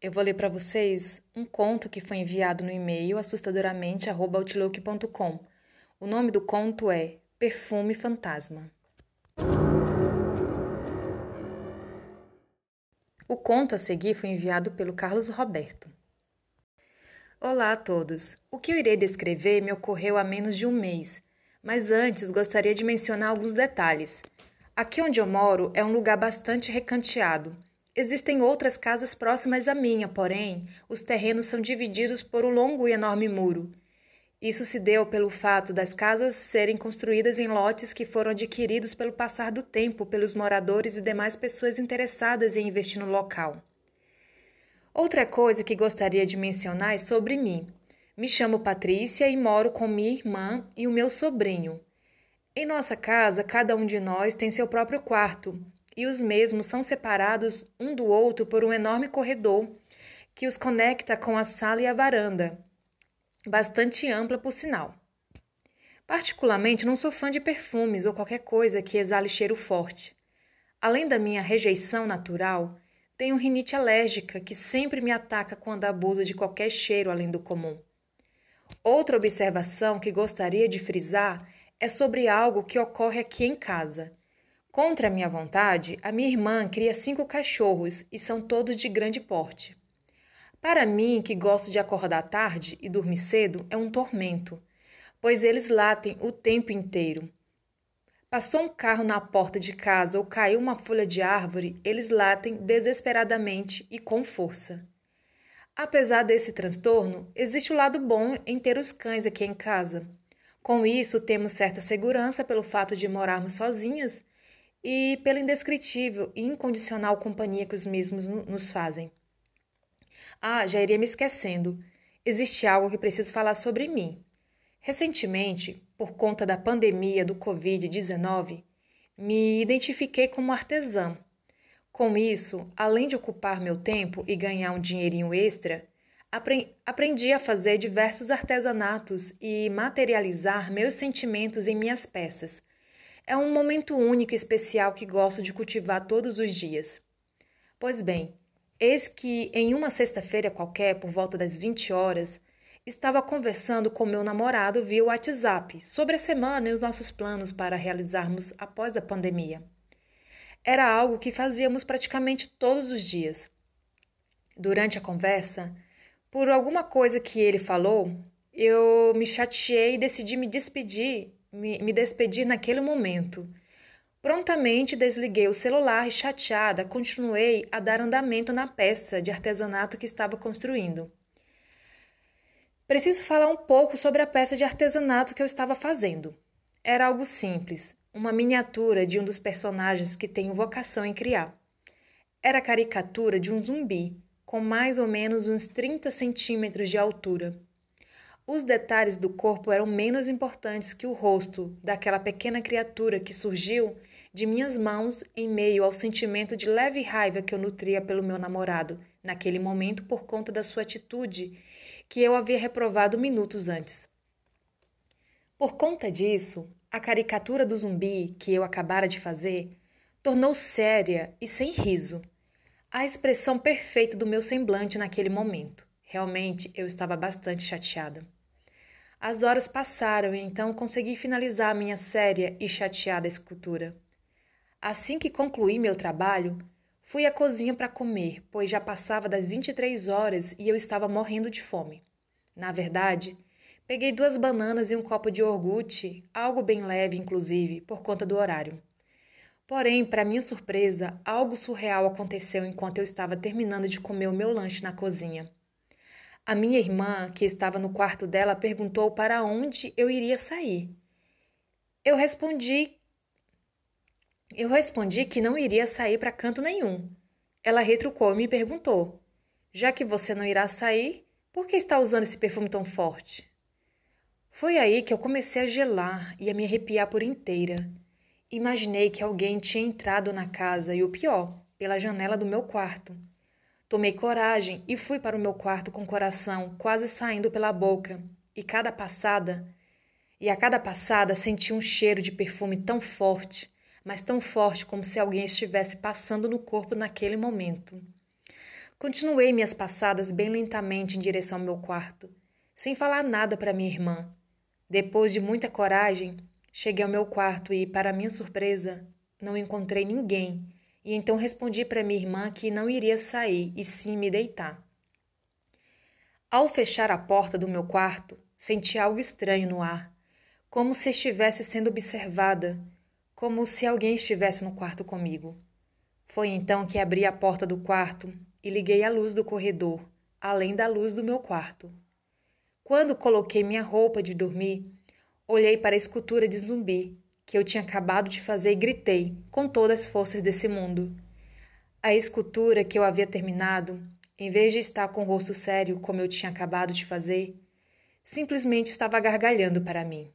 Eu vou ler para vocês um conto que foi enviado no e-mail assustadoramente@outlook.com. O nome do conto é Perfume Fantasma. O conto a seguir foi enviado pelo Carlos Roberto. Olá a todos. O que eu irei descrever me ocorreu há menos de um mês, mas antes gostaria de mencionar alguns detalhes. Aqui onde eu moro é um lugar bastante recanteado Existem outras casas próximas à minha, porém, os terrenos são divididos por um longo e enorme muro. Isso se deu pelo fato das casas serem construídas em lotes que foram adquiridos pelo passar do tempo pelos moradores e demais pessoas interessadas em investir no local. Outra coisa que gostaria de mencionar é sobre mim. Me chamo Patrícia e moro com minha irmã e o meu sobrinho. Em nossa casa, cada um de nós tem seu próprio quarto, e os mesmos são separados um do outro por um enorme corredor que os conecta com a sala e a varanda, bastante ampla por sinal. Particularmente, não sou fã de perfumes ou qualquer coisa que exale cheiro forte. Além da minha rejeição natural, tenho rinite alérgica que sempre me ataca quando abuso de qualquer cheiro além do comum. Outra observação que gostaria de frisar é sobre algo que ocorre aqui em casa. Contra minha vontade, a minha irmã cria cinco cachorros e são todos de grande porte. Para mim, que gosto de acordar tarde e dormir cedo, é um tormento, pois eles latem o tempo inteiro. Passou um carro na porta de casa ou caiu uma folha de árvore, eles latem desesperadamente e com força. Apesar desse transtorno, existe o lado bom em ter os cães aqui em casa. Com isso, temos certa segurança pelo fato de morarmos sozinhas e pela indescritível e incondicional companhia que os mesmos nos fazem. Ah, já iria me esquecendo. Existe algo que preciso falar sobre mim. Recentemente, por conta da pandemia do Covid-19, me identifiquei como artesã. Com isso, além de ocupar meu tempo e ganhar um dinheirinho extra, aprendi a fazer diversos artesanatos e materializar meus sentimentos em minhas peças, é um momento único e especial que gosto de cultivar todos os dias. Pois bem, eis que em uma sexta-feira qualquer, por volta das 20 horas, estava conversando com meu namorado via WhatsApp sobre a semana e os nossos planos para realizarmos após a pandemia. Era algo que fazíamos praticamente todos os dias. Durante a conversa, por alguma coisa que ele falou, eu me chateei e decidi me despedir me, me despedi naquele momento. Prontamente desliguei o celular e, chateada, continuei a dar andamento na peça de artesanato que estava construindo. Preciso falar um pouco sobre a peça de artesanato que eu estava fazendo. Era algo simples, uma miniatura de um dos personagens que tenho vocação em criar. Era a caricatura de um zumbi, com mais ou menos uns 30 centímetros de altura. Os detalhes do corpo eram menos importantes que o rosto daquela pequena criatura que surgiu de minhas mãos em meio ao sentimento de leve raiva que eu nutria pelo meu namorado naquele momento por conta da sua atitude que eu havia reprovado minutos antes. Por conta disso, a caricatura do zumbi que eu acabara de fazer tornou séria e sem riso, a expressão perfeita do meu semblante naquele momento. Realmente eu estava bastante chateada. As horas passaram e então consegui finalizar minha séria e chateada escultura. Assim que concluí meu trabalho, fui à cozinha para comer, pois já passava das 23 horas e eu estava morrendo de fome. Na verdade, peguei duas bananas e um copo de iogurte, algo bem leve, inclusive, por conta do horário. Porém, para minha surpresa, algo surreal aconteceu enquanto eu estava terminando de comer o meu lanche na cozinha. A minha irmã, que estava no quarto dela, perguntou para onde eu iria sair. Eu respondi eu respondi que não iria sair para canto nenhum. Ela retrucou e me perguntou: Já que você não irá sair, por que está usando esse perfume tão forte? Foi aí que eu comecei a gelar e a me arrepiar por inteira. Imaginei que alguém tinha entrado na casa e o pior, pela janela do meu quarto. Tomei coragem e fui para o meu quarto com o coração quase saindo pela boca, e cada passada, e a cada passada senti um cheiro de perfume tão forte, mas tão forte como se alguém estivesse passando no corpo naquele momento. Continuei minhas passadas bem lentamente em direção ao meu quarto, sem falar nada para minha irmã. Depois de muita coragem, cheguei ao meu quarto e, para minha surpresa, não encontrei ninguém, e então respondi para minha irmã que não iria sair e sim me deitar. Ao fechar a porta do meu quarto, senti algo estranho no ar, como se estivesse sendo observada, como se alguém estivesse no quarto comigo. Foi então que abri a porta do quarto e liguei a luz do corredor, além da luz do meu quarto. Quando coloquei minha roupa de dormir, olhei para a escultura de zumbi que eu tinha acabado de fazer e gritei, com todas as forças desse mundo. A escultura que eu havia terminado, em vez de estar com o rosto sério como eu tinha acabado de fazer, simplesmente estava gargalhando para mim.